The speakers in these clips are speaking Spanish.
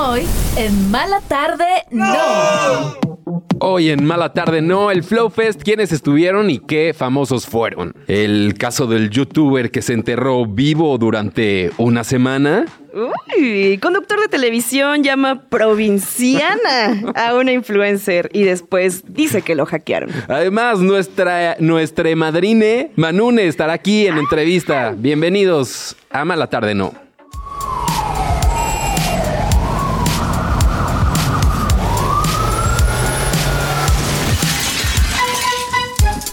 Hoy, en Mala Tarde, no. Hoy en Mala Tarde No, el Flow Fest, ¿quiénes estuvieron y qué famosos fueron? El caso del youtuber que se enterró vivo durante una semana. Uy, conductor de televisión llama provinciana a una influencer y después dice que lo hackearon. Además, nuestra, nuestra madrine Manune estará aquí en entrevista. Bienvenidos a Mala Tarde No.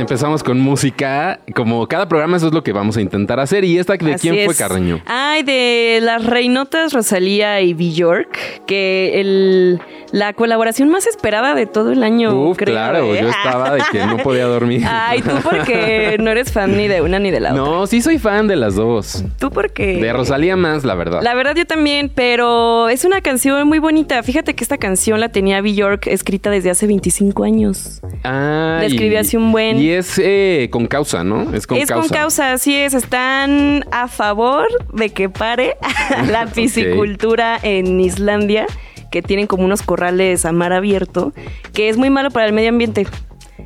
Empezamos con música. Como cada programa, eso es lo que vamos a intentar hacer. ¿Y esta de Así quién fue. Carreño? Ay, de las reinotas Rosalía y Bjork, que el, la colaboración más esperada de todo el año, Uf, creo. claro, ¿eh? yo estaba de que no podía dormir. Ay, tú porque no eres fan ni de una ni de la otra. No, sí soy fan de las dos. Tú porque... De Rosalía más, la verdad. La verdad yo también, pero es una canción muy bonita. Fíjate que esta canción la tenía Bjork escrita desde hace 25 años. Ah, La escribí hace un buen. Y es eh, con causa, ¿no? Es con es causa. con causa, así es. Están a favor de que pare la piscicultura en Islandia, que tienen como unos corrales a mar abierto, que es muy malo para el medio ambiente.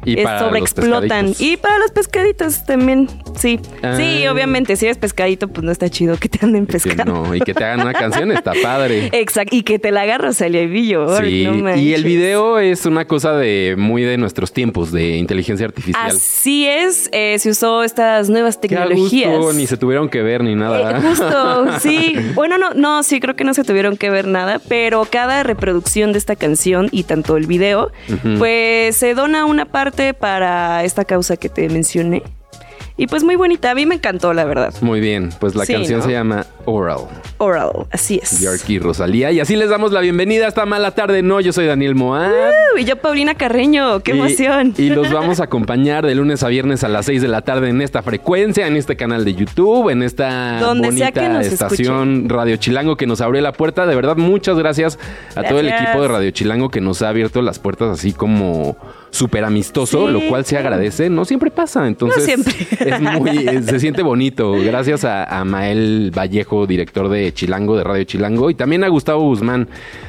Y Es- para los sobreexplotan. pescaditos. Y para los pescaditos también, sí. Sí, Ah. obviamente, si eres pescadito, pues no está chido que te anden pescando. no, y que te hagan una canción está padre. Exacto, y que te la agarras Rosalía y Bjork, Sí, no y el video es una cosa de muy de nuestros tiempos de inteligencia artificial. Así es, eh, se usó estas nuevas Qué tecnologías. gusto, ni se tuvieron que ver ni nada. Eh, justo, sí. Bueno, no, no, sí, creo que no se tuvieron que ver nada, pero cada reproducción de esta canción y tanto el video, pues se dona una parte para esta causa que te mencioné. Y pues muy bonita, a mí me encantó, la verdad. Muy bien, pues la Sí, canción ¿no? se llama Oral. Oral, así es. Bjork y Rosalía. Y así les damos la bienvenida a esta mala tarde. No, yo soy Daniel Moab. Uh, y yo, Paulina Carreño, qué Y- emoción. Y, los vamos a acompañar de lunes a viernes a las 6 de la tarde en esta frecuencia, en este canal de YouTube, en esta Donde sea bonita que nos estación Radio Chilango que nos abrió la puerta. De verdad, muchas gracias a todo el equipo de Radio Chilango que nos ha abierto las puertas así como súper amistoso, Sí. lo cual se agradece. No siempre pasa, entonces siempre. es muy, se siente bonito. Gracias a, a Mael Vallejo, director de Chilango, de Radio Chilango, y también a Gustavo Guzmán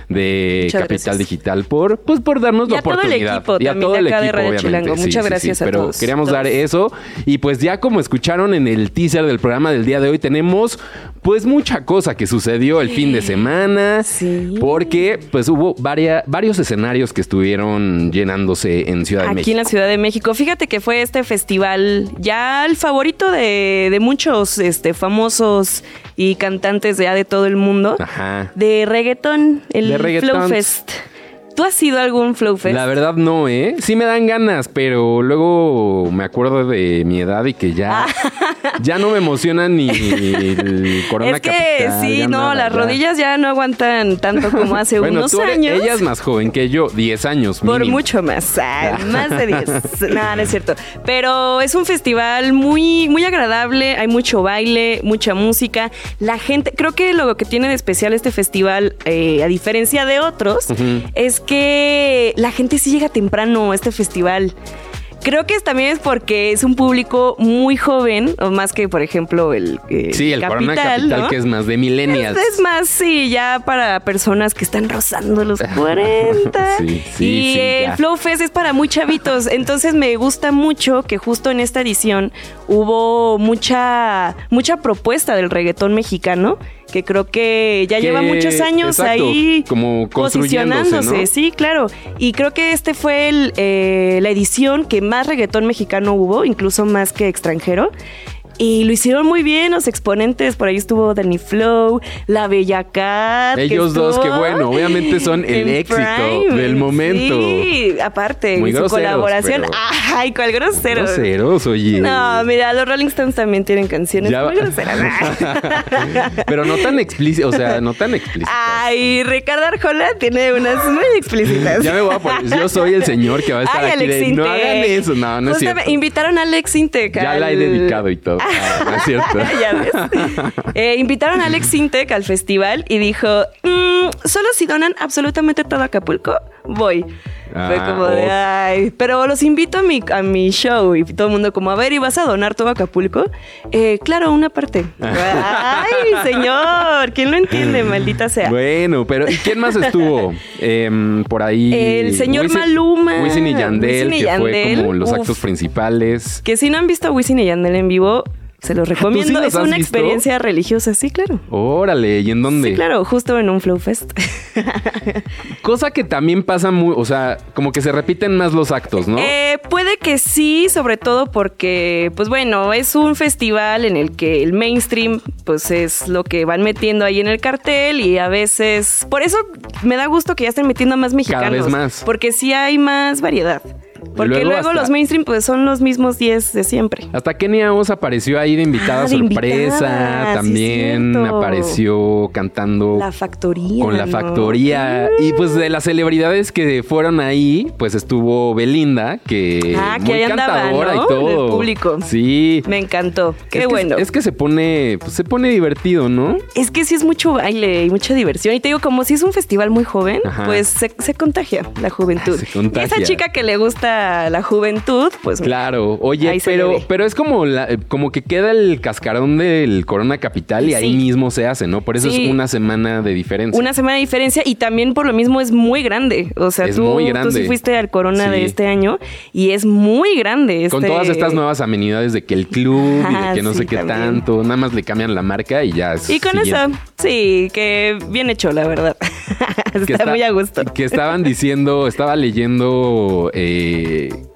de Muchas Capital gracias. Digital por, pues, por darnos Y la a todo el oportunidad. equipo y a todo el acá de equipo, Radio obviamente. Chilango. Muchas sí, gracias sí, a pero todos, queríamos todos. dar eso. Y pues ya como escucharon en el teaser del programa del día de hoy, tenemos pues mucha cosa que sucedió el fin de semana. Sí. Porque pues hubo varia- varios escenarios que estuvieron llenándose en Ciudad de Aquí México. en la Ciudad de México. Fíjate que fue este festival ya el favorito de, de muchos este, famosos y cantantes de, ya de todo el mundo. Ajá. De reggaetón, el De reggaetón. Flow Fest. ¿Tú has ido a algún Flow Fest? La verdad no, ¿eh? Sí me dan ganas, pero luego me acuerdo de mi edad y que ya, ya no me emociona ni el Corona es que Capital, sí, no, nada, las ya. rodillas ya no aguantan tanto como hace Bueno, unos tú eres- años. ella es más joven que yo, 10 años Por mínimo. mucho más, más de 10. no, no es cierto. Pero es un festival muy, muy agradable, hay mucho baile, mucha música. La gente, creo que lo que tiene de especial este festival, eh, a diferencia de otros, es que la gente sí llega temprano a este festival. Creo que es- también es porque es un público muy joven, o más que, por ejemplo, el eh, Sí, el Corona Capital ¿no? que es más de millennials. Es más, sí, ya para personas que están rozando los 40. Sí, sí, y sí, el ya. Flow Fest es para muy chavitos. Entonces me gusta mucho que justo en esta edición hubo mucha, mucha propuesta del reggaetón mexicano. Que creo que ya Que- lleva muchos años exacto, ahí como posicionándose. ¿no? Sí, claro. Y creo que este fue el, eh, la edición que más reggaetón mexicano hubo, incluso más que extranjero. Y lo hicieron muy bien los exponentes. Por ahí estuvo Danny Flow, La Bella Cat. que Ellos dos, que bueno, obviamente son el éxito Prime. del momento. Sí, aparte, Muy su groseros, colaboración. pero- Ay, cuál grosero. Groseros, oye. No, mira, los Rolling Stones también tienen canciones Ya muy groseras. Pero no tan explícito, o sea, no tan explícito. Ay, Ricardo Arjona tiene unas muy explícitas. Ya me voy a poner. Yo soy el señor que va a estar Ay, aquí. de, no hagan eso. No, no es cierto. Invitaron a Alex Intec. Ya la he dedicado y todo. Ah, no es cierto. ya ves. Eh, invitaron a Alex Intec al festival y dijo: "Mm, Solo si donan absolutamente todo Acapulco, voy. Fue Ah, como de, oh. ay, pero los invito a mi, a mi show y todo el mundo como, a ver, ¿y vas a donar todo Acapulco? Eh, claro, una parte. Ay, señor, ¿quién lo entiende, maldita sea? Bueno, pero ¿y quién más estuvo Em, por ahí? El señor Wisin- Maluma. Wisin y Yandel, Wisin y que fue Yandel, como los uf. actos principales. Que si no han visto a Wisin y Yandel en vivo, se los recomiendo. es una visto? experiencia religiosa, sí, claro. Órale, ¿y en dónde? Sí, claro, justo en un Flow Fest. Cosa que también pasa muy, o sea, como que se repiten más los actos, ¿no? Eh, puede que sí, sobre todo porque, pues bueno, es un festival en el que el mainstream, pues es lo que van metiendo ahí en el cartel y a veces, por eso me da gusto que ya estén metiendo más mexicanos. vez más. Porque sí hay más variedad. Porque luego los mainstream pues son los mismos 10 de siempre. Hasta Kenia Oz apareció ahí de invitada Ah, sorpresa. invitada, también apareció cantando La factoría. con la ¿no? factoría. Y pues de las celebridades que fueron ahí, pues estuvo Belinda, que Ah, que muy andaba, cantadora ¿no? y todo. El público. Sí. Me encantó. Qué es que- bueno. es que se pone, pues, se pone divertido, ¿no? Es que sí es mucho baile y mucha diversión. Y te digo, como si es un festival muy joven, Ajá. pues se, se contagia la juventud. Se contagia. Esa chica que le gusta la juventud, pues Claro, oye, pero, pero es como la- como que queda el cascarón del Corona Capital y ahí mismo se hace, ¿no? Por eso Sí. es una semana de diferencia. una semana de diferencia y también por lo mismo es muy grande. O sea, Es tú, muy tú grande. sí fuiste al Corona de este año y es muy grande. Con este- todas estas nuevas amenidades de que el club y de que no sé qué también. tanto, nada más le cambian la marca y ya es Y con siguiente. eso, sí, que bien hecho, la verdad. está, está- muy a gusto. Que estaban diciendo, estaba leyendo eh, que-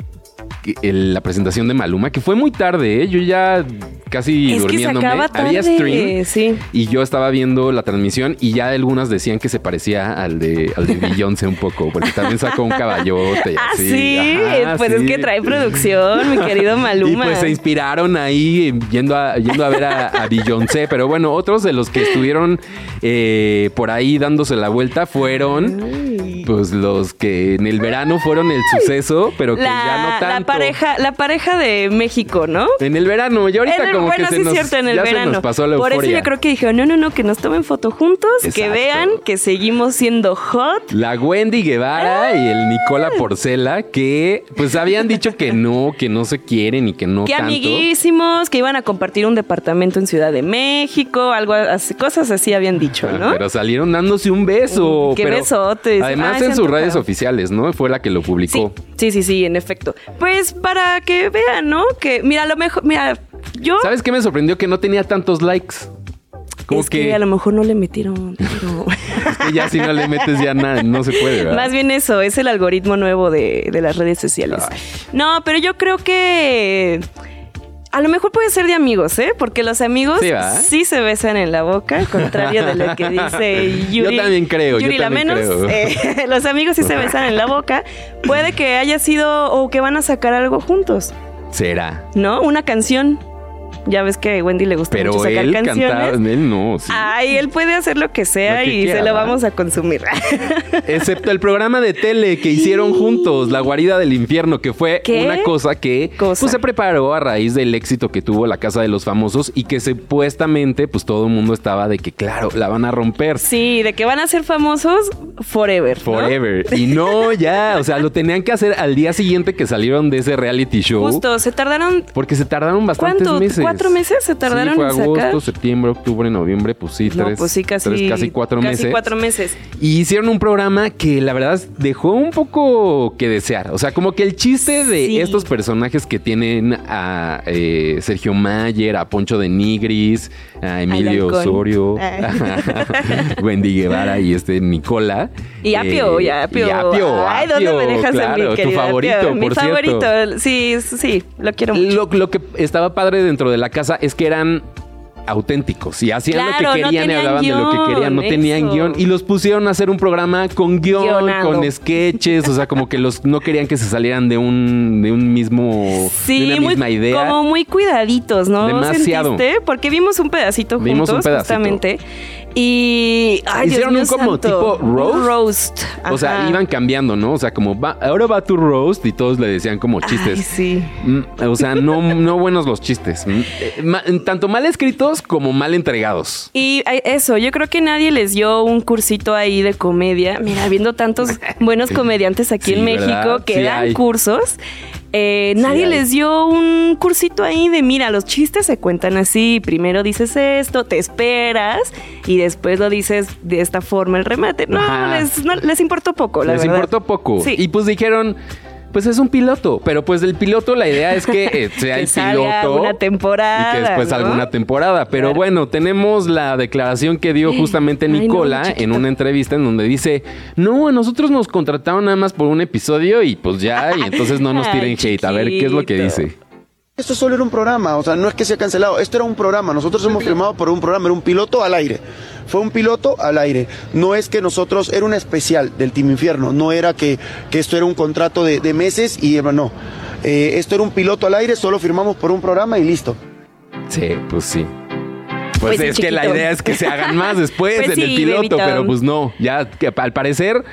el- la presentación de Maluma, que fue muy tarde, ¿eh? Yo ya casi Es durmiéndome. Había stream. sí. Y yo estaba viendo la transmisión y ya algunas decían que se parecía al de, al de Beyoncé un poco, porque también sacó un caballote. Ah, así. sí, Ajá, pues es que trae producción, mi querido Maluma. Y pues se inspiraron ahí yendo a, yendo a ver a, a Beyoncé. Pero bueno, otros de los que estuvieron eh, por ahí dándose la vuelta fueron pues los que en el verano fueron el suceso, pero que ya no tanto. Pareja, la pareja de México, ¿no? En el verano, y ahorita En el- como bueno, que se sí es nos, cierto, en el ya se verano. nos pasó la Por euforia. eso yo creo que dijeron, no, no, no, que nos tomen foto juntos, que vean que seguimos siendo hot. La Wendy Guevara y el Nicola Porcela, que pues habían dicho que no, que no se quieren y que no que tanto. amiguísimos, que iban a compartir un departamento en Ciudad de México, algo así, cosas así habían dicho, Ah, ¿no? Pero salieron dándose un beso. Qué pero besotes. Además Ay, en se sus redes oficiales, ¿no? Fue la que lo Sí, publicó. sí, sí, sí, en efecto. Pues para que vean, ¿no? Que, mira, a lo mejor, mira, yo... ¿Sabes qué me sorprendió? Que no tenía tantos likes. Como es que... que, a lo mejor no le metieron. pero- es que ya si no le metes ya nada, no se puede, ¿verdad? Más bien eso, es el algoritmo nuevo de, de las redes sociales. Ay. No, pero yo creo que a lo mejor puede ser de amigos, ¿eh? Porque los amigos Sí, se besan en la boca, contrario de lo que dice Yuri. Yo también creo, yo Yuri la también menos. creo. eh, los amigos sí se besan en la boca. Puede que haya sido o que van a sacar algo juntos, Será. ¿no? Una canción. Ya ves que a Wendy le gusta Pero mucho sacar él canciones. cantaba, él no, sí. Ay, él puede hacer lo que sea Lo que y quiera, se lo vamos a consumir. Excepto el programa de tele que hicieron juntos, La Guarida del Infierno, que fue ¿Qué? una cosa que Cosa. pues, se preparó a raíz del éxito que tuvo La Casa de los Famosos y que supuestamente pues todo el mundo estaba de que claro, la van a romper. Sí, de que van a ser famosos forever. ¿no? Forever. Y no, ya, o sea, lo tenían que hacer al día siguiente que salieron de ese reality show. Justo, se tardaron. Porque se tardaron bastantes ¿Cuánto? meses. ¿Cuatro meses se tardaron sí, fue en agosto, sacar? septiembre, octubre, noviembre, pues sí, No, tres, pues sí, casi. tres, casi cuatro casi meses. cuatro meses. Y hicieron un programa que la verdad dejó un poco que desear. O sea, como que el chiste de Sí. estos personajes que tienen a eh, Sergio Mayer, a Poncho de Nigris, a Emilio. Osorio, Ah. Wendy Guevara y este Nicola. Y Apio, Eh, y Apio. y Apio, Ay, ¿dónde me dejas claro, en mi tu favorito, Apio? por Mi cierto. favorito. Sí, sí, lo quiero mucho. Lo, lo que estaba padre dentro de la casa es que eran auténticos y hacían Claro, lo que querían y hablaban de lo que querían, no tenían guion y los pusieron a hacer un programa con guion, Guionado. con sketches, o sea, como que los no querían que se salieran de un de un mismo Sí, de una muy, misma idea. como muy cuidaditos, ¿no? Demasiado. ¿Sentiste? Porque vimos un pedacito Vimos un juntos, pedacito. justamente. Y. Ay, Dios Hicieron mío un como santo. tipo roast. O sea, Ajá. iban cambiando, ¿no? O sea, como va, ahora va tu roast y todos le decían como chistes. Ay, sí. Mm, O sea, no, no buenos los chistes. Mm, eh, ma- tanto mal escritos como mal entregados. Y ay, eso, yo creo que nadie les dio un cursito ahí de comedia. Mira, viendo tantos buenos comediantes aquí Sí, en ¿verdad? México que Sí dan hay. cursos, eh, nadie hay. les dio un cursito ahí de, mira, los chistes se cuentan así. Primero dices esto, te esperas y después lo dices de esta forma el remate. No, les, no, les importó poco, la Les verdad. importó poco. Sí. Y pues dijeron, pues es un piloto. Pero pues del piloto la idea es que eh, sea Que el piloto. una temporada, Y que después ¿no? alguna temporada. Pero Claro. bueno, tenemos la declaración que dio justamente Ay, no, Nicola en una entrevista en donde dice, no, a nosotros nos contrataron nada más por un episodio y pues ya, y entonces no nos Ay, tiren hate. A ver, ¿qué es lo que dice? Esto solo era un programa, o sea, no es que sea cancelado, esto era un programa, nosotros hemos firmado por un programa, era un piloto al aire, fue un piloto al aire, no es que nosotros, era un especial del Team Infierno, no era que, que esto era un contrato de, de meses y eh, no, Eh, esto era un piloto al aire, solo firmamos por un programa y listo. Sí, pues sí. Pues, Pues es que la idea es que se hagan más después Pues en el piloto, bebito. pero pues no, ya que al parecer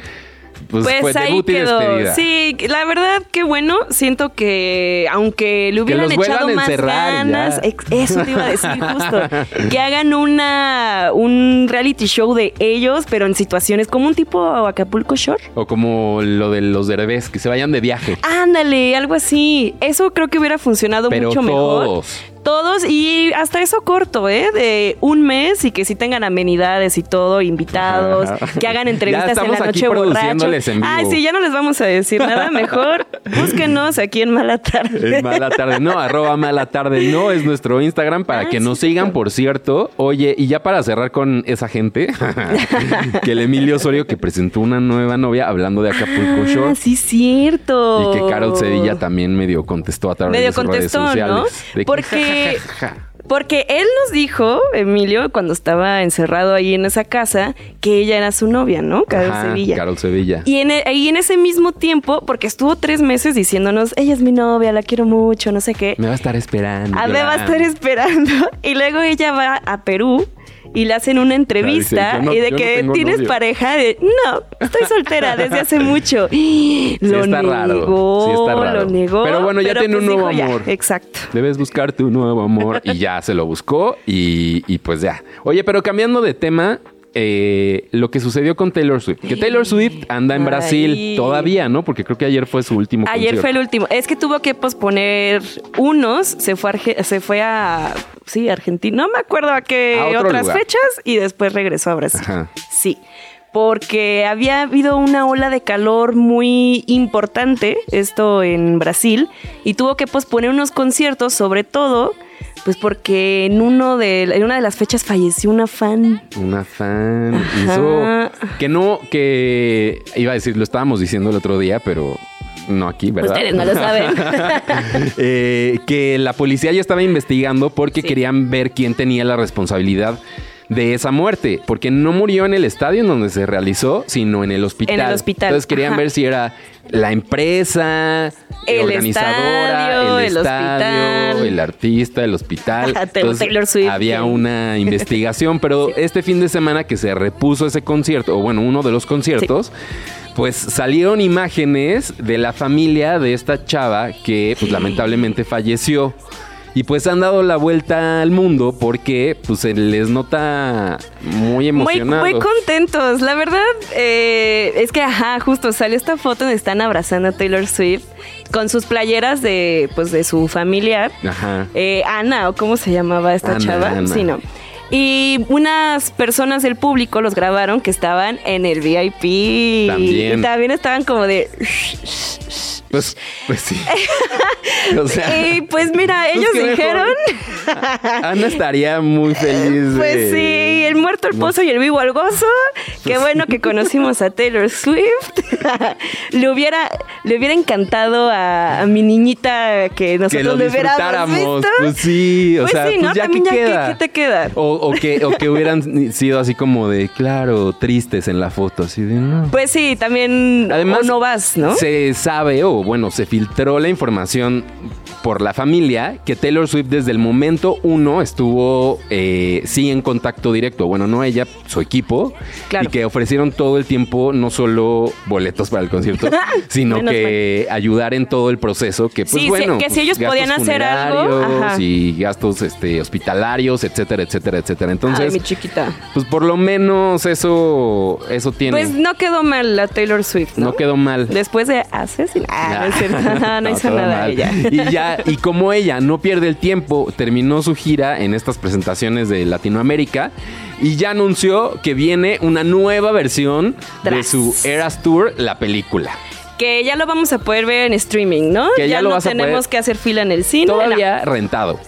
pues, Pues, fue ahí debut y quedó. despedida. Sí, la verdad que bueno, siento que aunque le hubieran los echado más ganas, ya. eso te iba a decir justo, que hagan una un reality show de ellos, pero en situaciones como un tipo Acapulco Shore. O como lo de los derbés, que se vayan de viaje. Ándale, algo así. Eso creo que hubiera funcionado Pero mucho mejor. Todos. Y hasta eso corto, ¿eh? De un mes y que sí tengan amenidades y todo, invitados, Ajá. que hagan entrevistas en la noche borracho. produciéndoles en vivo. Ay, sí, ya no les vamos a decir nada. Mejor búsquenos aquí en Mala Tarde. Es mala tarde, no, arroba mala tarde, no es nuestro Instagram para Ah, que sí, nos sigan, por cierto. Oye, y ya para cerrar con esa gente, que el Emilio Osorio que presentó una nueva novia hablando de Acapulco Ah, Shore. sí, cierto. Y que Carol Sevilla también medio contestó a través Medio de sus contestó, redes ¿no? sociales. De que, Porque- él nos dijo, Emilio, cuando estaba encerrado ahí en esa casa, que ella era su novia, ¿no? Carol Ajá, Sevilla. Carol Sevilla. Y en, e- ahí en ese mismo tiempo, porque estuvo tres meses diciéndonos, ella es mi novia, la quiero mucho, no sé qué. Me va a estar esperando. A ver, va a estar esperando. Y luego ella va a Perú y le hacen una entrevista Claro, dice, yo no- y de no que tienes novio. pareja, de no, estoy soltera desde hace mucho. lo está negó, raro, sí está raro. lo negó. Pero bueno, ya tiene un pues nuevo dijo, ya, amor. exacto. Debes buscar tu nuevo amor. Y ya se lo buscó y, y pues ya. Oye, pero cambiando de tema, eh, lo que sucedió con Taylor Swift. Que Taylor Swift anda en Ay. Brasil todavía, ¿no? Porque creo que ayer fue su último Ayer concierto. fue el último. Es que tuvo que posponer unos, se fue a, Arge- se fue a sí, Argentina, no me acuerdo a qué A otras lugar. fechas y después regresó a Brasil. Ajá. Sí. Porque había habido una ola de calor muy importante, esto en Brasil, y tuvo que posponer unos conciertos, sobre todo, pues porque en uno de en una de las fechas falleció una fan. Una fan. Hizo. Que no, que. Iba a decir, lo estábamos diciendo el otro día, pero. No aquí, ¿verdad? Ustedes no lo saben. Eh, que la policía ya estaba investigando porque Sí. querían ver quién tenía la responsabilidad de esa muerte, porque no murió en el estadio en donde se realizó, sino en el hospital. En el hospital, Entonces querían ajá. ver si era la empresa, El organizadora, estadio, el, el estadio, hospital. el artista, el hospital. Entonces, Taylor Swift. había una investigación, pero este fin de semana que se repuso ese concierto, o bueno, uno de los conciertos, pues salieron imágenes de la familia de esta chava que pues lamentablemente falleció. Y pues han dado la vuelta al mundo porque pues se les nota muy Muy, emocionados. muy contentos. La verdad, eh, es que, ajá, justo salió esta foto donde están abrazando a Taylor Swift con sus playeras de, pues, de su familiar. Ajá. Eh, Ana, o cómo se llamaba esta Ana, chava. Ana. Sí, no. Y unas personas del público los grabaron que estaban en el VIP. También. Y también estaban como de. Pues, pues sí. o sea, Y pues mira, pues ellos dijeron. Ana estaría muy feliz. de- Pues sí, el muerto al pozo y el vivo al gozo. Qué bueno que conocimos a Taylor Swift. le hubiera, le hubiera encantado a, a mi niñita que que nosotros lo le hubiéramos visto. Pues sí, o Pues sea, sí, pues ¿no? ya que ya, ¿qué- queda. qué te queda? O, o que, o que hubieran sido así como de, claro, tristes en la foto, así de, no. Pues sí, también Además, o no vas, ¿no? Se sabe, o bueno, se filtró la información por la familia que Taylor Swift desde el momento uno estuvo eh, sí en contacto directo. Bueno, no ella, su equipo. Claro. Y que ofrecieron todo el tiempo no solo boletos para el concierto, sino Menos que ayudar en todo el proceso. Que pues Sí, bueno. que si pues, ellos podían hacer algo, ajá. Y gastos este, hospitalarios, etcétera, etcétera, etcétera. Entonces, Ay, mi chiquita. pues por lo menos eso, eso tiene. Pues no quedó mal la Taylor Swift, ¿no? no quedó mal. Después de asesinar. Ah, no es cierto. No, no hizo nada mal. ella. Y ya, y como ella no pierde el tiempo, terminó su gira en estas presentaciones de Latinoamérica y ya anunció que viene una nueva versión de su Eras Tour, la película. Que ya lo vamos a poder ver en streaming, ¿no? Que ya lo no vas a tenemos poder- que hacer fila en el cine. Todavía rentado.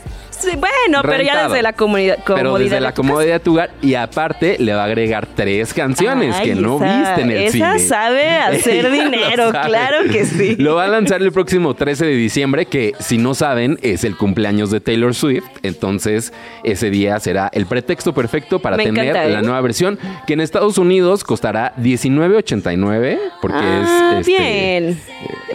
Sí, bueno, pero ya desde la comunidad. Pero desde comodidad la de comodidad de tu hogar y aparte le va a agregar tres canciones Ay, que no esa- viste en el esa cine. sabe hacer dinero, sabe. claro que sí. Lo va a lanzar el próximo 13 de diciembre, que si no saben es el cumpleaños de Taylor Swift. Entonces ese día será el pretexto perfecto para Me tener encanta, ¿eh? la nueva versión, que en Estados Unidos costará 19.89 porque ah, es este, bien.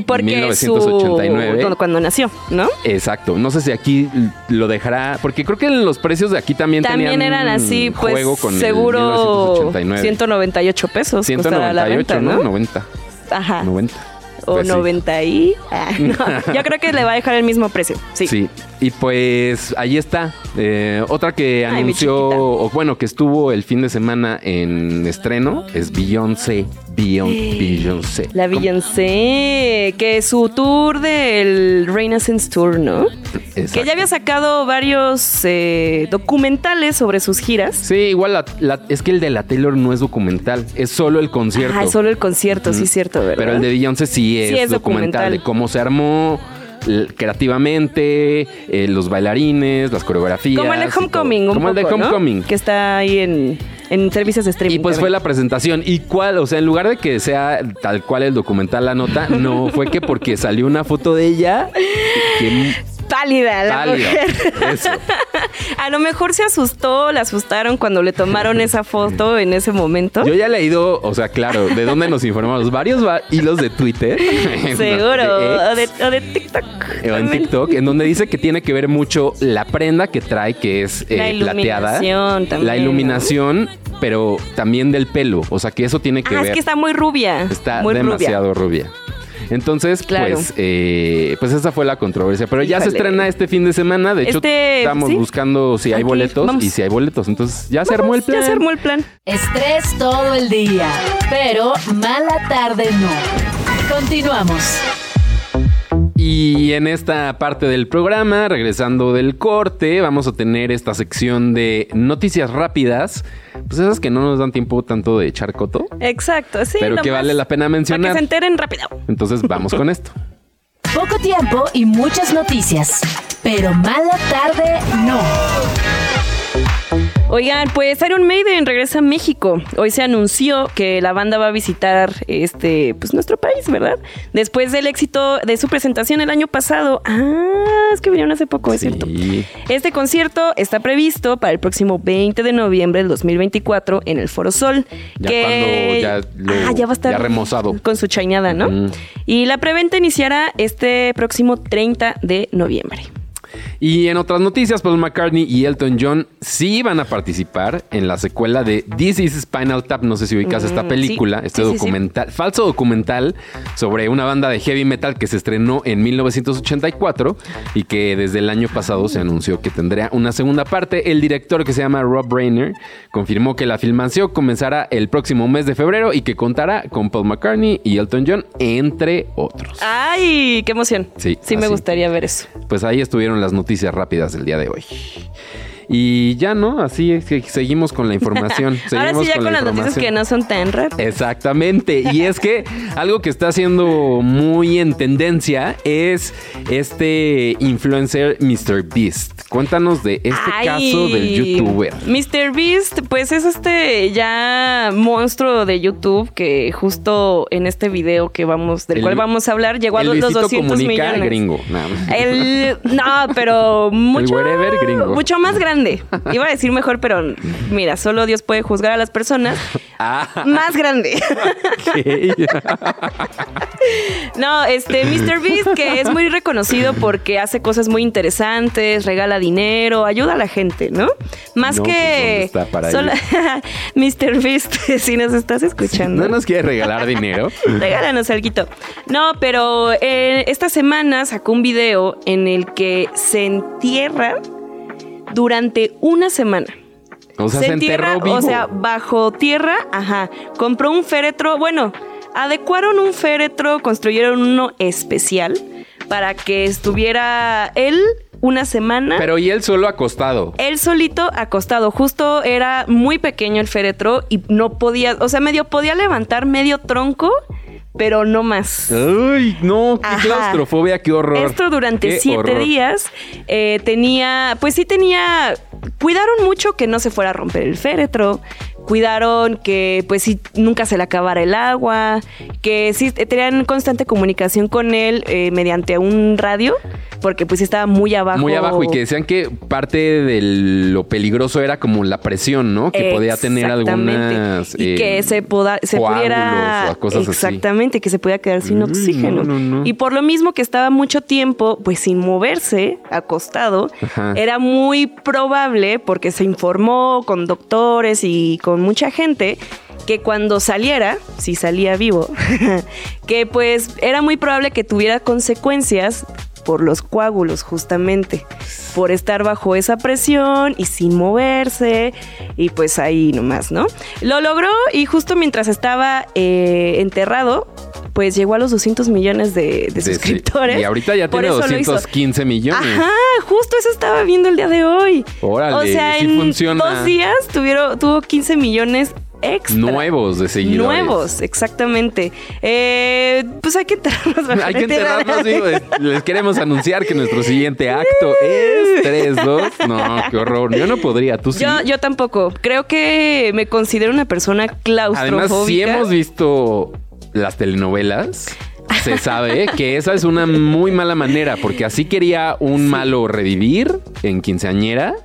Porque 1989. su cuando, cuando nació, ¿no? Exacto. No sé si aquí lo dejará, porque creo que los precios de aquí también, También tenían eran así, pues juego con seguro 1989. 198 pesos. costará la 198, renta, ¿no? ¿no? 90. Ajá. 90. O Pues sí. 90 y... ah, no, yo creo que le va a dejar el mismo precio. Sí. Sí. Y pues ahí está. Eh, otra que Ay, anunció, o bueno, que estuvo el fin de semana en estreno es Beyoncé. Beyon- Beyoncé. La. Beyoncé, que su tour del Renaissance Tour, ¿no? Exacto. Que ya había sacado varios eh, documentales sobre sus giras. Sí, igual la- la- es que el de la Taylor no es documental, es solo el concierto. Ah, solo el concierto, sí, Mm. cierto, ¿verdad? Pero el de Beyoncé sí es, Sí es documental, documental. de cómo se armó creativamente, eh, los bailarines, las coreografías. Como el de. Homecoming, un Como el de poco, ¿no? Homecoming. Que está ahí en, en servicios de streaming. Y pues fue la presentación. ¿Y cuál? O sea, en lugar de que sea tal cual el documental la nota, no, fue que porque salió una foto de ella que Pálida, la pálida. mujer. Eso. A lo mejor se asustó, le asustaron cuando le tomaron esa foto en ese momento. Yo ya he leído, o sea, claro, de dónde nos informamos. Varios va- hilos de Twitter. Seguro. de O de, o de TikTok. o en. TikTok, en donde dice que tiene que ver mucho la prenda que trae, que es eh, La plateada. también, La ¿no? iluminación, pero también del pelo. O sea, que eso tiene que Ah, ver. es que está muy rubia. Está muy demasiado rubia. Entonces, Claro. pues, eh, pues esa fue la controversia. Pero ya se estrena este fin de semana. De hecho, Este, estamos sí. buscando si hay Aquí, boletos vamos. y si hay boletos. Entonces, ya se armó el plan. Ya se armó el plan. Estrés todo el día, pero mala tarde no. Continuamos. Y en esta parte del programa, regresando del corte, vamos a tener esta sección de noticias rápidas. Pues esas que no nos dan tiempo tanto de echar coto, Exacto, sí. pero que vale la pena Para que mencionar. se enteren rápido. Entonces, vamos con esto. Poco tiempo y muchas noticias, pero mala tarde no. Oigan, pues Iron Maiden regresa a México. Hoy se anunció que la banda va a visitar este, pues nuestro país, ¿verdad? Después del éxito de su presentación el año pasado. Ah, es que vinieron hace poco, es cierto. Este concierto está previsto para el próximo 20 de noviembre del 2024 en el Foro Sol. Ya que cuando ya lo- ah, ya va a estar ya remozado. con su chañada, ¿no? Y la preventa iniciará este próximo 30 de noviembre. Y en otras noticias, Paul McCartney y Elton John sí van a participar en la secuela de This is Spinal Tap. No sé si ubicas esta Mm, película, sí. este Sí, sí, sí. documental, falso documental sobre una banda de heavy metal que se estrenó en 1984 y que desde el año pasado se anunció que tendría una segunda parte. El director que se llama Rob Reiner confirmó que la filmación comenzará el próximo mes de febrero y que contará con Paul McCartney y Elton John, entre otros. ¡Ay, qué emoción! Sí, Sí, me gustaría ver eso. Pues ahí estuvieron las noticias rápidas del día de hoy. Y ya, ¿no? Así es que seguimos con la información. Ahora sí, ya con, la las noticias que no son tan raras. Exactamente. Y es que algo que está siendo muy en tendencia es este influencer Mr. Beast. Cuéntanos de este Ay, caso del youtuber. Mr. Beast, pues es este ya monstruo de YouTube que justo en este video que vamos, del El- cual vamos a hablar, llegó a El los Luisito 200 comunica millones. gringo. Nada más. El, no, pero mucho, gringo. mucho más grande. Iba a decir mejor, pero mira, solo Dios puede juzgar a las personas. Ah, Más grande. No, este Mr. Beast, que es muy reconocido porque hace cosas muy interesantes, regala dinero, ayuda a la gente, ¿no? Más No, pues, ¿dónde que. está para solo- Mr. Beast, si nos estás escuchando. ¿No nos quiere regalar dinero? Regálanos algo. No, pero eh, esta semana sacó un video en el que se entierra durante una semana. O sea, se, entierra, enterró vivo. o sea, bajo tierra, ajá. Compró un féretro, bueno, adecuaron un féretro, construyeron uno especial para que estuviera él una semana. Pero y él solo acostado. él solito acostado, justo era muy pequeño el féretro y no podía, o sea, medio podía levantar medio tronco, pero no más. Ay, no, qué Ajá. claustrofobia, qué horror. Esto durante Qué siete horror. días eh, tenía, pues sí tenía, cuidaron mucho que no se fuera a romper el féretro, cuidaron que pues sí nunca se le acabara el agua, que sí eh, tenían constante comunicación con él eh, mediante un radio, porque pues estaba muy abajo. Muy abajo y que decían que parte de lo peligroso era como la presión, ¿no? Que podía tener algunas... y eh, que se, poda- se pudiera cosas así. exactamente que se pudiera quedar sin Mm, oxígeno no, no, no. y por lo mismo que estaba mucho tiempo pues sin moverse acostado Ajá. era muy probable porque se informó con doctores y con mucha gente que cuando saliera, si salía vivo, que pues era muy probable que tuviera consecuencias por los coágulos justamente, por estar bajo esa presión y sin moverse y pues ahí nomás, ¿no? Lo logró y justo mientras estaba eh, enterrado, pues llegó a los 200 millones de, suscriptores. Y ahorita ya tiene eso lo hizo. 215 millones. Ajá, justo eso estaba viendo el día de hoy. Órale, o sea, sí en funciona. dos días tuvieron, tuvo 15 millones extra. Nuevos de seguidores. Nuevos, exactamente. Eh, pues hay que enterrarnos. bajo Hay que enterrarnos, digo, les queremos anunciar que nuestro siguiente acto es 3, 2. No, qué horror. Yo no podría, tú sí. Yo, yo tampoco. Creo que me considero una persona claustrofóbica. Además, si hemos visto las telenovelas, se sabe que esa es una muy mala manera, porque así quería un malo revivir en quinceañera.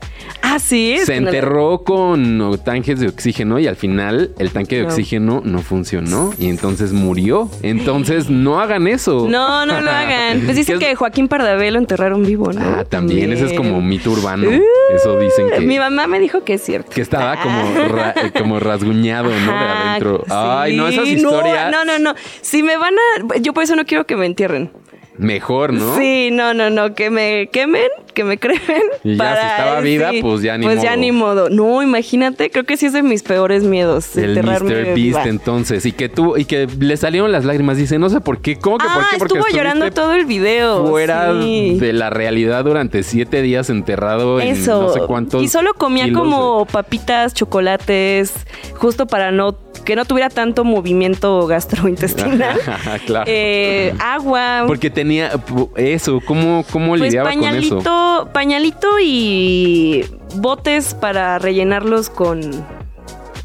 Ah, sí. Se enterró con tanques de oxígeno y al final el tanque de No. oxígeno no funcionó y entonces murió. Entonces no hagan eso. No, no lo hagan. Pues dicen ¿Qué es- que Joaquín Pardavé lo enterraron vivo, ¿no? Ah, también, ese es como mito urbano. Uh, Eso dicen que, Mi mamá me dijo que es cierto. que estaba como, ra- eh, como rasguñado, ¿no? De adentro. Ay, no, esas historias. No, no, no. Si me van a. Yo por eso no quiero que me entierren. Mejor, ¿no? Sí, no, no, no. Que me quemen, que me cremen. Y ya, si estaba viva, pues ya ni Pues ya modo. ni modo. No, imagínate. Creo que sí es de mis peores miedos. El Mr. Beast entonces. Y que tú, y que le salieron las lágrimas. Dice, no sé por qué. ¿Cómo que por Ah, qué? Porque estuvo llorando todo el video. Fuera sí. de la realidad durante siete días enterrado en Eso. no sé cuántos. y solo comía kilos como papitas, chocolates, justo para no que no tuviera tanto movimiento gastrointestinal. Claro. Eh, agua. Porque tenía eso. ¿Cómo, cómo pues lidiaba con eso? pañalito, pañalito y botes para rellenarlos con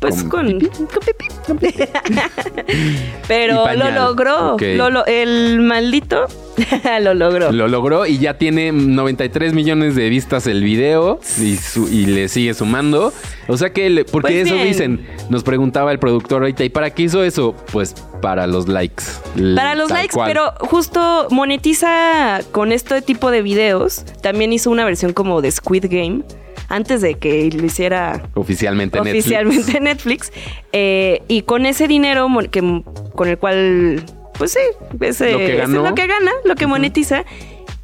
pues ¿Con con, pipí? con pipí. Pero lo logró. Ok. Lo lo- el maldito lo logró. Lo logró y ya tiene 93 millones de vistas el video y, su- y le sigue sumando. O sea que, le- porque Pues eso bien. dicen, nos preguntaba el productor ahorita, ¿y para qué hizo eso? Pues para los likes. Para los likes, cual. pero justo monetiza con este tipo de videos. También hizo una versión como de Squid Game. Antes de que lo hiciera Oficialmente Netflix. oficialmente Netflix. Eh, y con ese dinero que, con el cual, pues sí, ese, Lo que ese ganó. es lo que gana, lo que monetiza.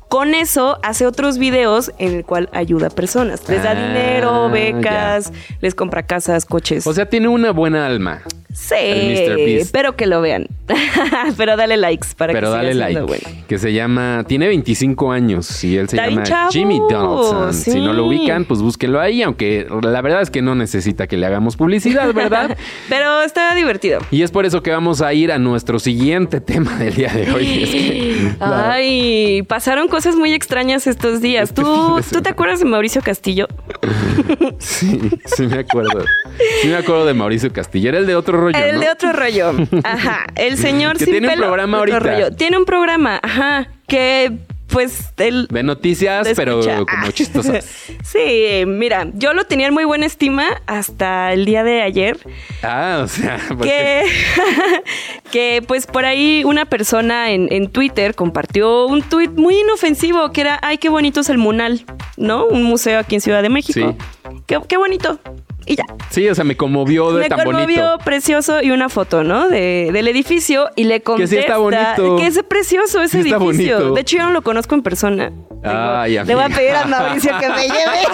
Con eso hace otros videos en el cual ayuda a personas. Les da Ah, dinero, becas, les compra casas, coches. O sea, tiene una buena alma. sí, el Mr. Beast. pero que lo vean. pero dale likes para Pero que dale siga like. bueno. Que se llama. Tiene 25 años y él se llama chavo, Jimmy Donaldson. sí. Si no lo ubican, pues búsquenlo ahí. Aunque la verdad es que no necesita que le hagamos publicidad, ¿verdad? Pero está divertido. y es por eso que vamos a ir a nuestro siguiente tema del día de hoy. Es que- Ay, pasaron cosas muy extrañas estos días. Este ¿Tú, fin de ¿tú te acuerdas de Mauricio Castillo? Sí, sí me acuerdo. Sí me acuerdo de Mauricio Castillo. Era el de otro rollo, El ¿no? de otro rollo. Ajá. El señor Que sin tiene un programa ahorita. rollo. Tiene un programa, ajá. Que pues él. De noticias, pero como Ah. chistosas. Sí, mira, yo lo tenía en muy buena estima hasta el día de ayer. Ah, o sea, Que, que pues por ahí una persona en, en Twitter compartió un tuit muy inofensivo que era, ay, qué bonito es el Munal, ¿no? Un museo aquí en Ciudad de México. Qué, qué bonito. Y ya. Sí, o sea, me conmovió de Me tan conmovió bonito. precioso y una foto, ¿no? De, del edificio y le Que contesta sí está bonito. que es precioso ese Sí está edificio. bonito. De hecho, yo no lo conozco en persona. Ay, le voy a pedir a Mauricio que me lleve.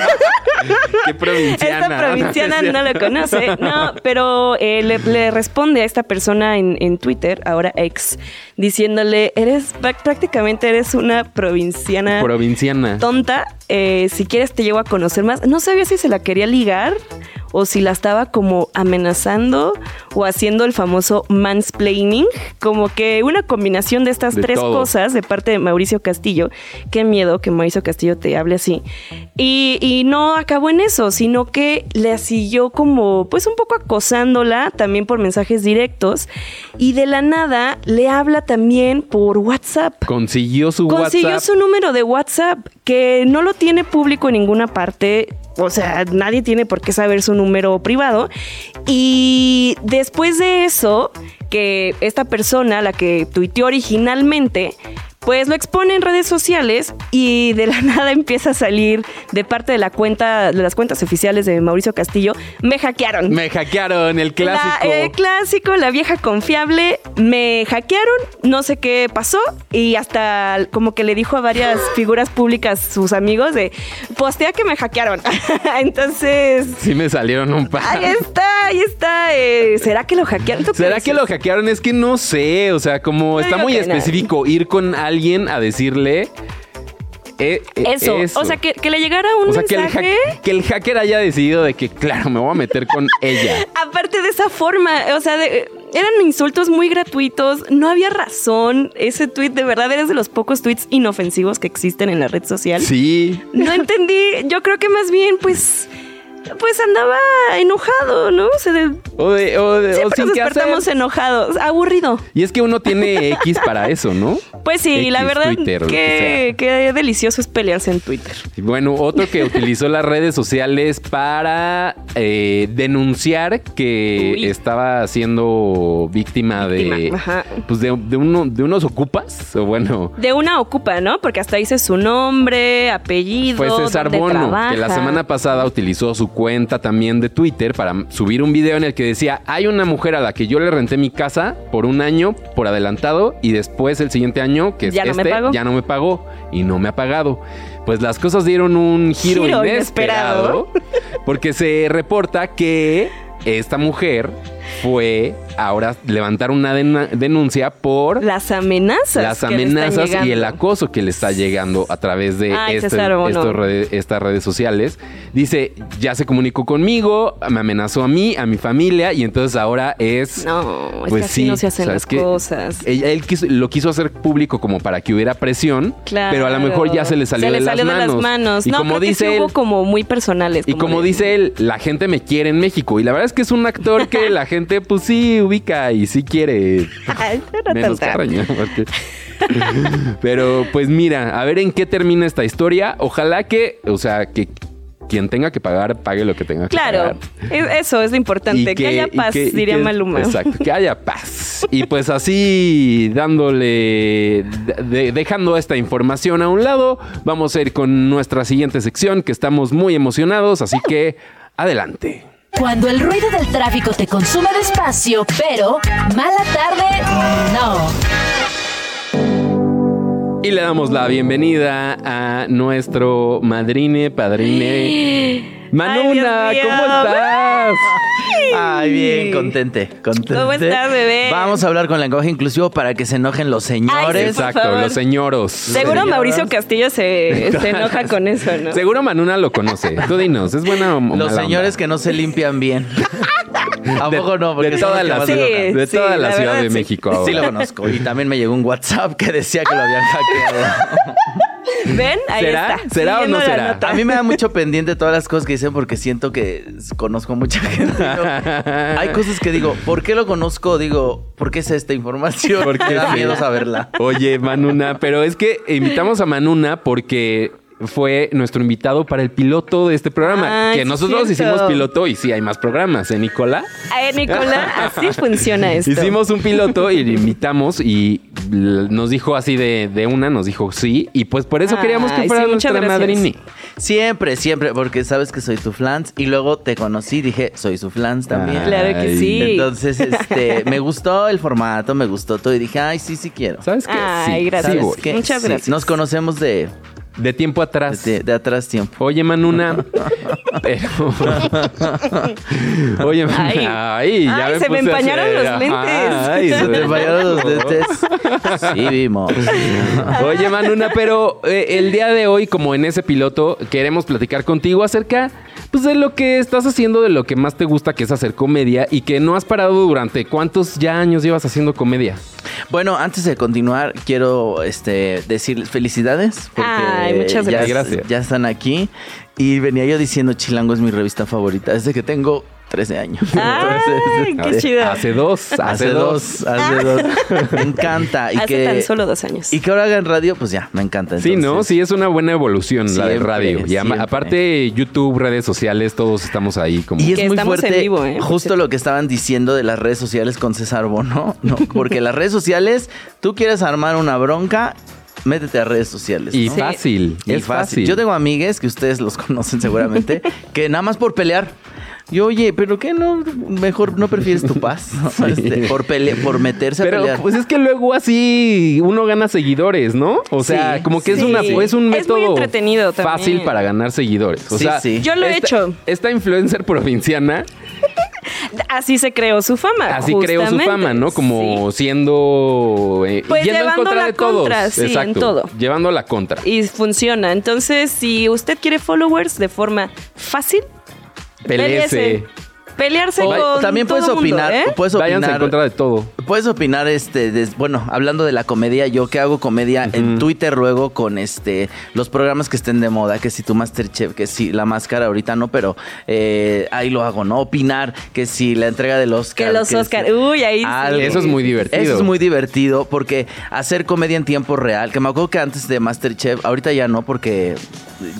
Qué provinciana. Esta provinciana es no lo conoce. No, pero eh, le, le responde a esta persona en, en Twitter, ahora ex, diciéndole, eres prá- prácticamente eres una provinciana Provinciana. tonta. Eh, si quieres te llevo a conocer más. No sabía si se la quería ligar o si la estaba como amenazando o haciendo el famoso mansplaining, como que una combinación de estas De tres todo. cosas de parte de Mauricio Castillo. Qué miedo que Mauricio Castillo te hable así. Y, y no acabó en eso, sino que le siguió como, pues un poco acosándola también por mensajes directos y de la nada le habla también por WhatsApp. Consiguió su Consiguió WhatsApp. su número de WhatsApp, que no lo tiene público en ninguna parte. O sea, nadie tiene por qué saber su número privado. Y después de eso, que esta persona, la que tuiteó originalmente, pues lo expone en redes sociales y de la nada empieza a salir de parte de la cuenta, de las cuentas oficiales de Mauricio Castillo, me hackearon. Me hackearon el clásico. La, el clásico, la vieja confiable. Me hackearon, no sé qué pasó. Y hasta como que le dijo a varias figuras públicas, sus amigos, de postea que me hackearon. Entonces. Sí me salieron un par. Ahí está, ahí está. eh, ¿Será que lo hackearon? ¿Tú qué ¿Será que lo hackearon? Es que no sé. O sea, como está muy específico ir con alguien a decirle. eh, eh, Eso. O sea, que, que le llegara un O sea, que el, mensaje. que el hacker haya decidido de que, claro, me voy a meter con ella. Aparte de esa forma, o sea, de- eran insultos muy gratuitos, no había razón. Ese tweet de verdad eres de los pocos tweets inofensivos que existen en la red social. Sí. No entendí. Yo creo que más bien, pues, pues andaba enojado, ¿no? Se de- O, de, o, de- o sin nos hacer. despertamos enojados, aburrido. Y es que uno tiene X para eso, ¿no? Pues sí, X, la verdad, Twitter, que que, qué delicioso es pelearse en Twitter. Y bueno, otro que utilizó las redes sociales para eh, denunciar que Uy. estaba siendo víctima, de, ajá. pues de, de uno, de unos ocupas, o bueno, De una ocupa, ¿no? Porque hasta dice su nombre, apellido. fue César Bono, trabaja. que la semana pasada utilizó su cuenta también de Twitter para subir un video en el que decía, hay una mujer a la que yo le renté mi casa por un año por adelantado y después el siguiente año, que es Ya no me este, pagó. ya no me pagó y no me ha pagado. Pues las cosas dieron un giro, Giro inesperado, porque se reporta que esta mujer fue ahora levantar una denuncia por Las amenazas. las amenazas y el acoso que le está llegando a través de Ay, este- César estas redes sociales. Dice, ya se comunicó conmigo, me amenazó a mí, a mi familia, y entonces ahora es... No, es pues que así sí, no se hacen las cosas. Él, él quiso- lo quiso hacer público como para que hubiera presión, Claro. pero a lo mejor ya se le salió, de, las manos. Y no, como creo que dice sí él, hubo como muy personales. y como de- dice él, la gente me quiere en México. Y la verdad es que es un actor que la gente, pues sí, ubica y sí quiere. Menos. Carreño, porque- Pero pues mira, a ver en qué termina esta historia. Ojalá que, o sea, que quien tenga que pagar, pague lo que tenga que pagar. Claro, es- eso es lo importante. Que, haya paz, que- diría que- Maluma. Exacto, que haya paz. Y pues así, dándole, de- de- dejando esta información a un lado, vamos a ir con nuestra siguiente sección, que estamos muy emocionados, así que adelante. Cuando el ruido del tráfico te consume despacio, pero mala tarde, no. Y le damos la bienvenida a nuestro madrine, padrine. Manuna. ¿cómo estás? Ay, bien, contente, contente. ¿Cómo estás, bebé? Vamos a hablar con lenguaje inclusivo para que se enojen los Ay, señores. sí, por Exacto, favor. los señoros. Seguro señoras. Mauricio Castillo se, se enoja con eso, ¿no? Seguro Manuna lo conoce. Tú dinos, ¿es buena o mala los señores onda? que no se limpian bien. ¿A De- poco no? de Porque toda son los que la, más Sí, se enojan. de sí, toda la, la Ciudad verdad, de sí. México ahora. Sí lo conozco. Y también me llegó un WhatsApp que decía que lo habían hackeado. ¿Ven? Ahí ¿Será? está. ¿Será o no será? A mí me da mucho pendiente todas las cosas que dicen porque siento que conozco mucha gente. Hay cosas que digo, ¿por qué lo conozco? Digo, ¿por qué sé esta información? Porque me da miedo saberla. Oye, Manuna, pero es que invitamos a Manuna porque fue nuestro invitado para el piloto de este programa. Ay, que sí, nosotros cierto. hicimos piloto y sí hay más programas, ¿eh, Nicola? Ay, Nicola, así funciona esto. Hicimos un piloto y le invitamos y nos dijo así de, de una, nos dijo sí. Y pues por eso queríamos que fuera sí, nuestra madrini. Siempre, siempre, porque sabes que soy tu flans y luego te conocí, dije, soy su flans también. Ah, Claro que sí. Entonces, este, me gustó el formato, me gustó todo y dije, ay, sí, sí quiero. ¿Sabes qué? Ay, sí, gracias. Muchas Sí, gracias. Nos conocemos de, De tiempo atrás. de, de atrás tiempo. Oye, Manuna. pero. Oye, Manuna. Ay, ya Ay, se me puse a empañaron hacer- los lentes. Ay, ¿Se te fallaron los lentes. lentes? Sí, vimos. Oye, Manuna, pero eh, el día de hoy, como en ese piloto, queremos platicar contigo acerca pues, de lo que estás haciendo, de lo que más te gusta, que es hacer comedia y que no has parado durante cuántos ya años llevas haciendo comedia. Bueno, antes de continuar, quiero este, decirles felicidades. Porque Ay, muchas ya- gracias. Gracias. Ya están aquí. Y venía yo diciendo, Chilango es mi revista favorita desde que tengo 13 años. Ay, qué este, chido. Hace dos, hace, Hace dos. dos, hace dos. Me encanta. Y Hace que, tan solo dos años. Y que ahora hagan radio, pues ya, me encanta. Sí, ¿no? Entonces, Sí, es una buena evolución la de radio. Y siempre. aparte, YouTube, redes sociales, todos estamos ahí como... Y es Que muy estamos fuerte en vivo, ¿eh? Justo lo que estaban diciendo de las redes sociales con César Bono, ¿no? Porque las redes sociales, tú quieres armar una bronca, métete a redes sociales. Y ¿no? fácil, Y es fácil. Yo tengo amigues que ustedes los conocen seguramente, que nada más por pelear. Y oye, ¿pero qué no? Mejor no prefieres tu paz. ¿no? Este, por, pele- por meterse a Pero pelear. pues es que luego así uno gana seguidores, ¿no? O sea, Sí, como que es sí. una es un Es muy método entretenido también. fácil para ganar seguidores. O Sí, sea, sí. Yo lo he esta- hecho. Esta influencer provinciana Así se creó su fama. así creó su fama, ¿no? Como Sí. siendo eh, Pues yendo en llevando contra la de todos. contra, sí, en Exacto. todo. Llevando la contra. Y funciona. Entonces, si usted quiere followers de forma fácil, Peleese. Pelearse. O- con también todo puedes mundo, opinar, ¿eh? puedes Váyanse en opinar contra de todo. Puedes opinar, este, des- bueno, hablando de la comedia, yo que hago comedia en Twitter luego con este los programas que estén de moda, que si tu Masterchef, que si la máscara ahorita no, pero eh, ahí lo hago, ¿no? Opinar, que si la entrega del Oscar. Que los Oscar. Uy, ahí sí. algo. Eso es muy divertido. Eso es muy divertido porque hacer comedia en tiempo real, que me acuerdo que antes de Masterchef, ahorita ya no, porque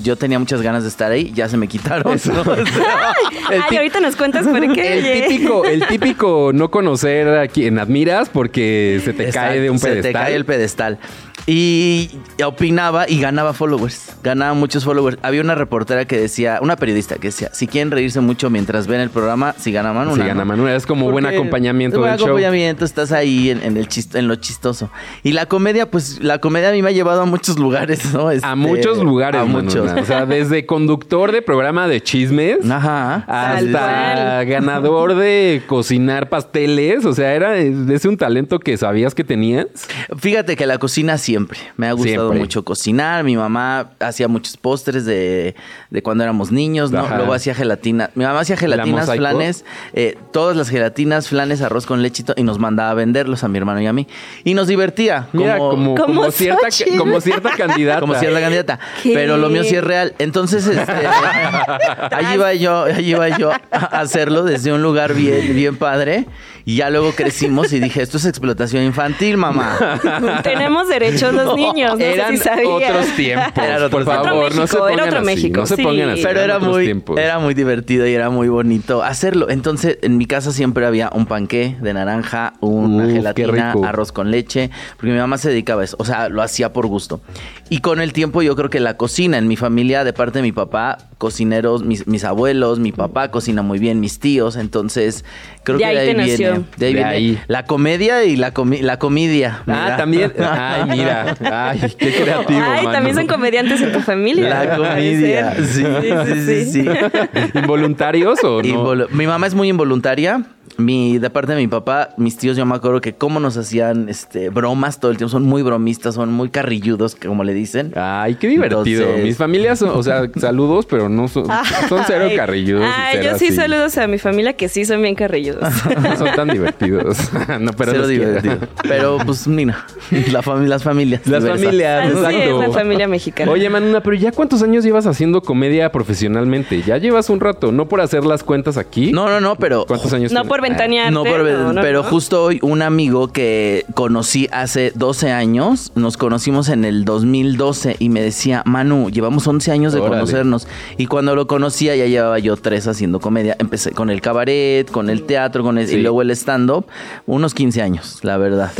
yo tenía muchas ganas de estar ahí, ya se me quitaron. ¿no? Ay, ahorita nos cuentas por qué. El típico, el típico no conocer a quien admiras porque se te Exacto, cae de un se pedestal. te cae el pedestal. Y opinaba y ganaba followers. Ganaba muchos followers. Había una reportera que decía, una periodista que decía, si quieren reírse mucho mientras ven el programa, si gana Manuna. Si gana ¿no? Manuel, es como buen acompañamiento buen del show. acompañamiento, estás ahí en, en el en lo chistoso. Y la comedia, pues la comedia a mí me ha llevado a muchos lugares, ¿no? Este, A muchos lugares, A Manuna. muchos. O sea, desde conductor de programa de chismes Ajá. Hasta ganador de cocinar pasteles. O sea, era ese un talento que sabías que tenías. Fíjate que la cocina siempre. Me ha gustado Siempre. mucho cocinar. Mi mamá hacía muchos postres de, de cuando éramos niños, ¿no? Ajá. Luego hacía gelatina. Mi mamá hacía gelatinas, flanes, eh, todas las gelatinas, flanes, arroz con lechito y nos mandaba a venderlos a mi hermano y a mí. Y nos divertía. Mira, como, como, como cierta, Xochitl. como cierta candidata. Como candidata. Pero lo mío sí es real. Entonces, este, allí iba yo, allí iba yo a hacerlo desde un lugar bien, bien padre. Y ya luego crecimos y dije, esto es explotación infantil, mamá. Tenemos los niños. No Eran sé si sabías. otros tiempos. Eran otros por favor, Otro no se México, era pongan otro así, México, No se sí. pongan así. Pero era otros muy, tiempos. era muy divertido y era muy bonito hacerlo. Entonces, en mi casa siempre había un panqué de naranja, una Uf, gelatina, arroz con leche, porque mi mamá se dedicaba a eso. O sea, lo hacía por gusto. Y con el tiempo, yo creo que la cocina en mi familia, de parte de mi papá, cocineros, mis, mis abuelos, mi papá cocina muy bien, mis tíos. Entonces, creo De que ahí de ahí viene. de ahí De viene ahí. la comedia y la, comi- la comedia. Ah, también. Ay, mira. Ay, qué creativo. Ay, mano. también son comediantes en tu familia. La comedia. Sí, sí, sí, sí. ¿Involuntarios o no? Involu- Mi mamá es muy involuntaria. Mi, de parte de mi papá, mis tíos, yo me acuerdo que cómo nos hacían este, bromas todo el tiempo. Son muy bromistas, son muy carrilludos, como le dicen. Ay, qué divertido. Entonces- Mis familias son, o sea, saludos, pero no son, son cero Ay. carrilludos. Ay, cero yo sí así. saludos a mi familia que sí son bien carrilludos. No son tan divertidos. no, pero Cero divertido. Pero pues mira, la fami- las familias. Las diversas. familias, Así exacto. es la familia mexicana. Oye, Manuna, pero ¿ya cuántos años llevas haciendo comedia profesionalmente? Ya llevas un rato, no por hacer las cuentas aquí. No, no, no, pero ¿Cuántos años no tienes? Por ventanearte. No, pero, no, no, pero no. justo hoy un amigo que conocí hace 12 años, nos conocimos en el 2012 y me decía, Manu, llevamos 11 años de Órale. conocernos. Y cuando lo conocía ya llevaba yo tres haciendo comedia. Empecé con el cabaret, con el teatro, con el, Sí. y luego el stand-up. Unos 15 años, la verdad.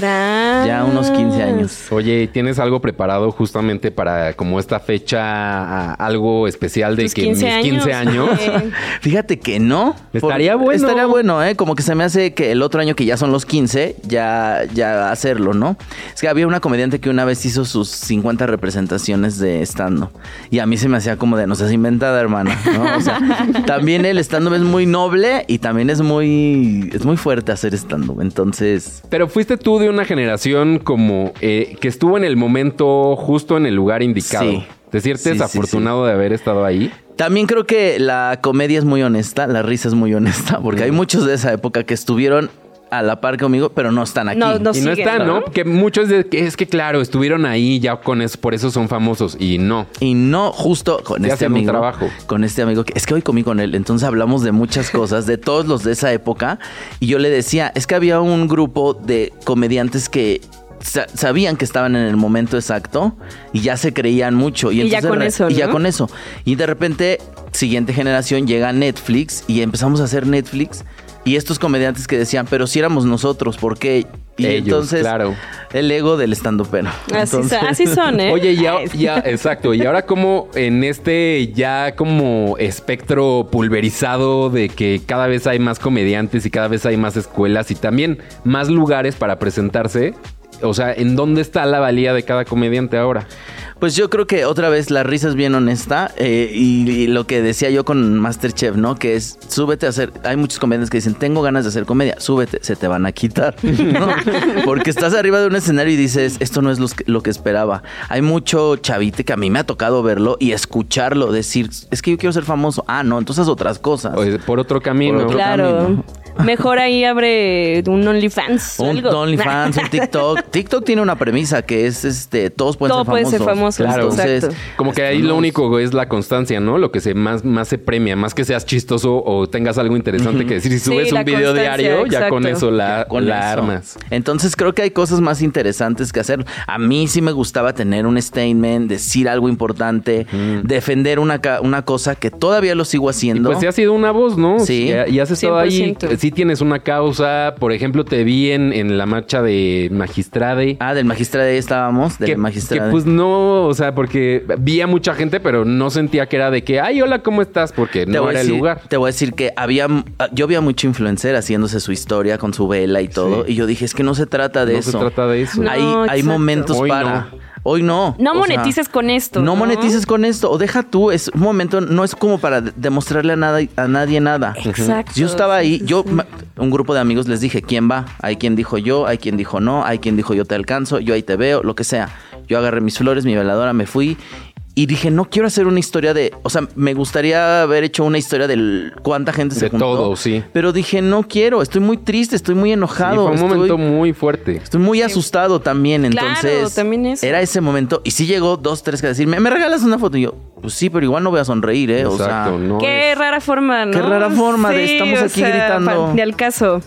Ya unos 15 años. Oye, ¿tienes algo preparado justamente para como esta fecha, algo especial de Tus que 15 mis 15 años? Fíjate que no. Estaría bueno. Estaría bueno, ¿eh? Como que se me hace que el otro año que ya son los 15, ya, ya hacerlo, ¿no? Es que había una comediante que una vez hizo sus 50 representaciones de stand-up. Y a mí se me hacía como de, no seas inventada, hermana, ¿no? O sea, también el stand-up es muy noble y también es muy, es muy fuerte hacer stand-up. Entonces, Pero fuiste tú de una generación como eh, que estuvo en el momento justo en el lugar indicado. Sí. ¿Te sientes Sí, sí, afortunado de haber estado ahí? También creo que la comedia es muy honesta, la risa es muy honesta, porque hay muchos de esa época que estuvieron a la par conmigo, pero no están aquí. No, no y no están, ¿no? ¿no? Que muchos de que es que claro, estuvieron ahí ya con eso, por eso son famosos y no. Y no justo con este amigo. trabajo. Con este amigo. que- Es que hoy comí con él. Entonces hablamos de muchas cosas, de todos los de esa época. Y yo le decía, es que había un grupo de comediantes que sa- sabían que estaban en el momento exacto y ya se creían mucho. Y, Y ya entonces con eso, Y ya con eso. Y de repente, siguiente generación llega Netflix y empezamos a hacer Netflix. Y estos comediantes que decían, pero si éramos nosotros, ¿por qué? Y Ellos, entonces, claro. el ego del estando pero. Así, son- así son, ¿eh? Oye, ya, exacto. Y ahora como en este ya como espectro pulverizado de que cada vez hay más comediantes y cada vez hay más escuelas y también más lugares para presentarse. O sea, ¿en dónde está la valía de cada comediante ahora? Pues yo creo que otra vez la risa es bien honesta eh, y, y lo que decía yo con Masterchef, ¿no? Que es, súbete a hacer, hay muchos comediantes que dicen, tengo ganas de hacer comedia, súbete, se te van a quitar, ¿no? Porque estás arriba de un escenario y dices, esto no es que- lo que esperaba. Hay mucho chavite que a mí me ha tocado verlo y escucharlo, decir, es que yo quiero ser famoso. Ah, no, entonces otras cosas. Por otro camino. Por otro Claro. camino. Mejor ahí abre un OnlyFans. Un algo. OnlyFans, un TikTok. TikTok tiene una premisa que es, este, todos pueden Todo ser puede famosos. ser famoso, Claro. Entonces, exacto. Como que ahí lo único es la constancia, ¿no? Lo que se más, más se premia, más que seas chistoso o tengas algo interesante que decir. Si subes un video diario, ya con eso la, con la eso. armas. Entonces creo que hay cosas más interesantes que hacer. A mí sí me gustaba tener un statement, decir algo importante, defender una, ca- una cosa que todavía lo sigo Y haciendo. pues sí has sido una voz, ¿no? Sí. Y, y has estado ahí. 100%. Sí tienes una causa. Por ejemplo, te vi en, en la marcha de Magistrade. Ah, del magistrado ahí estábamos, del que, magistrado. que, pues no, o sea, porque vi a mucha gente, pero no sentía que era de que, ay, hola, ¿cómo estás? Porque Te no voy a era decir- el lugar. Te voy a decir que había, yo había mucho influencer haciéndose su historia con su vela y todo. Sí. Y yo dije, es que no se trata de No eso. se trata de eso. No, hay, momentos Hoy para. no. Hoy no. No sea, monetices con esto. No monetices con esto. O deja tú, es un momento, no es como para de- demostrarle a, nada, a nadie nada. Exacto. Yo estaba ahí, yo, un grupo de amigos les dije, ¿quién va? Hay quien dijo yo, hay quien dijo no, hay quien dijo yo te alcanzo, yo ahí te veo, lo que sea. Yo agarré mis flores, mi veladora, me fui y dije, no quiero hacer una historia de, o sea, me gustaría haber hecho una historia de cuánta gente se De juntó. todo, sí. Pero dije, no quiero, estoy muy triste, estoy muy Sí, enojado. fue un estoy- momento muy fuerte. Estoy muy asustado también, Claro, entonces. también eso. Era ese momento. Y sí llegó dos, tres que decirme, ¿me regalas una foto? Y yo, pues sí, pero igual no voy a sonreír, ¿eh? Exacto, o sea, no Qué es- rara forma, ¿no? Qué rara forma de estamos aquí sea, gritando. Ni al caso.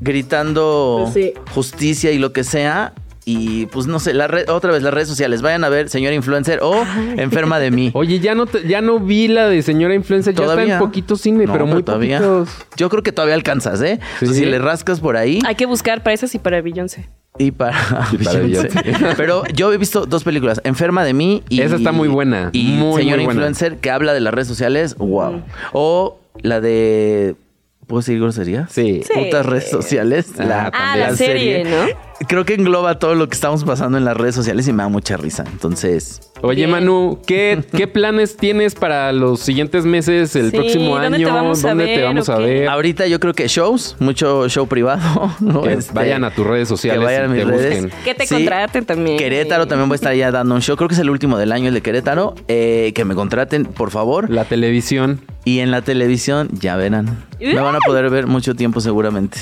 gritando Pues sí. justicia y lo que sea. Y pues no sé, la red- otra vez las redes sociales, vayan a ver, señora influencer o enferma de mí. Oye, ya no, te- ya no vi la de señora influencer, ya está en poquito cine, No, pero muy todavía. poquitos. Yo creo que todavía alcanzas, ¿eh? Sí. O sea, si le rascas por ahí Hay que buscar para esas y para Beyoncé. y para, Y para Beyoncé. Pero yo he visto dos películas, Enferma de mí y Esa está muy buena, Y muy, señora muy buena. influencer que habla de las redes sociales, wow. O la de ¿Puedo decir grosería? Sí. Sí. Putas redes sociales. Ah, Ah, la serie, ¿no? Creo que engloba todo lo que estamos pasando en las redes sociales y me da mucha risa. Entonces, Oye, Bien. Manu, ¿qué, ¿qué planes tienes para los siguientes meses, el Sí, próximo ¿dónde año? te vamos a ¿Dónde ver te vamos a ver? ahorita yo creo que shows, mucho show privado. ¿no? Que Este, vayan a tus redes sociales que vayan a mis te redes. busquen. Que te Sí. contraten también. Querétaro también voy a estar ya dando un show. Creo que es el último del año, el de Querétaro. Eh, que me contraten, por favor. La televisión. Y en la televisión, ya verán. Me van a poder ver mucho tiempo seguramente.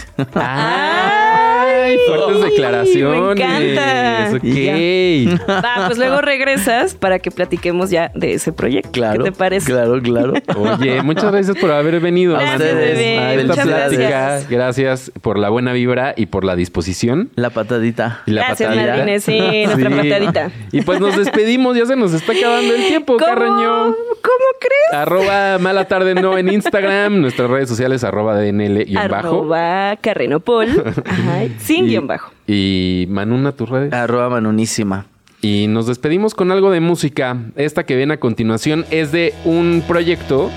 ¡Ay! Fuertes declaraciones. me encanta. Ok. Va, pues luego regresas para que platiquemos ya de ese proyecto. claro. ¿Qué te parece? Claro, claro. Oye, muchas gracias por haber venido Gracias, bebé. a esta Muchas plática. gracias. Gracias por la buena vibra y por la disposición. La patadita. Y la Gracias, patadita. Martínez. Sí, nuestra patadita. Y pues nos despedimos, ya se nos está acabando el tiempo, ¿Cómo? Carreño. Arroba mala tarde no en Instagram, nuestras redes sociales arroba DNL y bajo. Arroba Carrenopol. Ajá, sin Y- guion bajo. Y Manuna, tus redes. Arroba manunísima. Y nos despedimos con algo de música. Esta que viene a continuación es de un proyecto,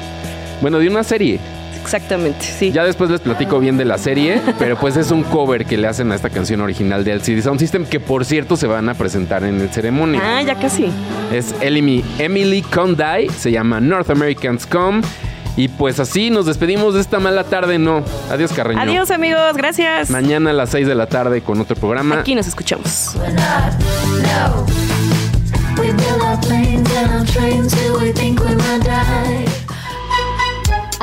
bueno, de una serie. Exactamente, sí. Ya después les platico bien de la serie, pero pues es un cover que le hacen a esta canción original de LCD Sound System, que por cierto se van a presentar en el ceremonia. Ah, ya casi. Es Emily, Emily Condai, se llama North Americans Come. Y pues así nos despedimos de esta mala tarde, no. Adiós, Carreño. Adiós, amigos. Gracias. Mañana a las 6 de la tarde con otro programa. Aquí nos escuchamos. We build our planes and our trains till we think we might die.